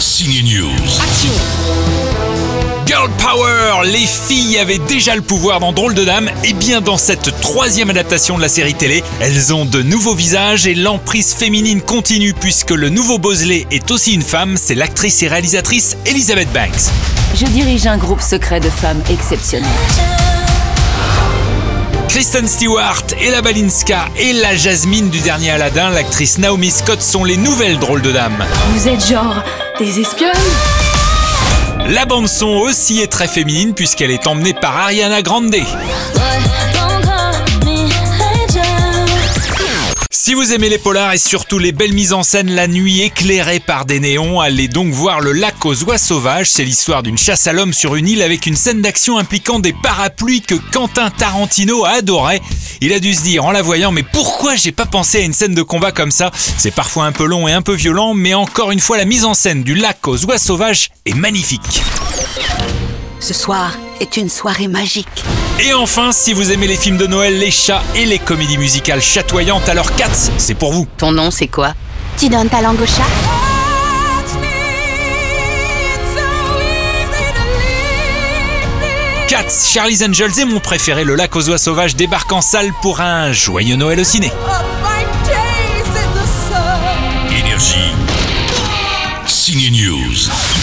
Signe News. Girl Power, les filles avaient déjà le pouvoir dans Drôle de Dame, et bien dans cette troisième adaptation de la série télé, elles ont de nouveaux visages et l'emprise féminine continue puisque le nouveau Bosley est aussi une femme, c'est l'actrice et réalisatrice Elizabeth Banks. Je dirige un groupe secret de femmes exceptionnelles. Kristen Stewart, Ella Balinska et la Jasmine du dernier Aladdin, l'actrice Naomi Scott sont les nouvelles Drôles de Dames. Vous êtes genre des espionnes? La bande son aussi est très féminine puisqu'elle est emmenée par Ariana Grande. Si vous aimez les polars et surtout les belles mises en scène la nuit éclairée par des néons, allez donc voir Le Lac aux oies sauvages. C'est l'histoire d'une chasse à l'homme sur une île avec une scène d'action impliquant des parapluies que Quentin Tarantino a adoré. Il a dû se dire en la voyant, mais pourquoi j'ai pas pensé à une scène de combat comme ça? C'est parfois un peu long et un peu violent, mais encore une fois, la mise en scène du Lac aux oies sauvages est magnifique. Ce soir est une soirée magique. Et enfin, si vous aimez les films de Noël, les chats et les comédies musicales chatoyantes, alors Cats, c'est pour vous. Ton nom, c'est quoi Tu donnes ta langue au chat Cats, Charlie's Angels et mon préféré, le lac aux oies sauvages, débarquent en salle pour un joyeux Noël au ciné. Énergie. Signe News.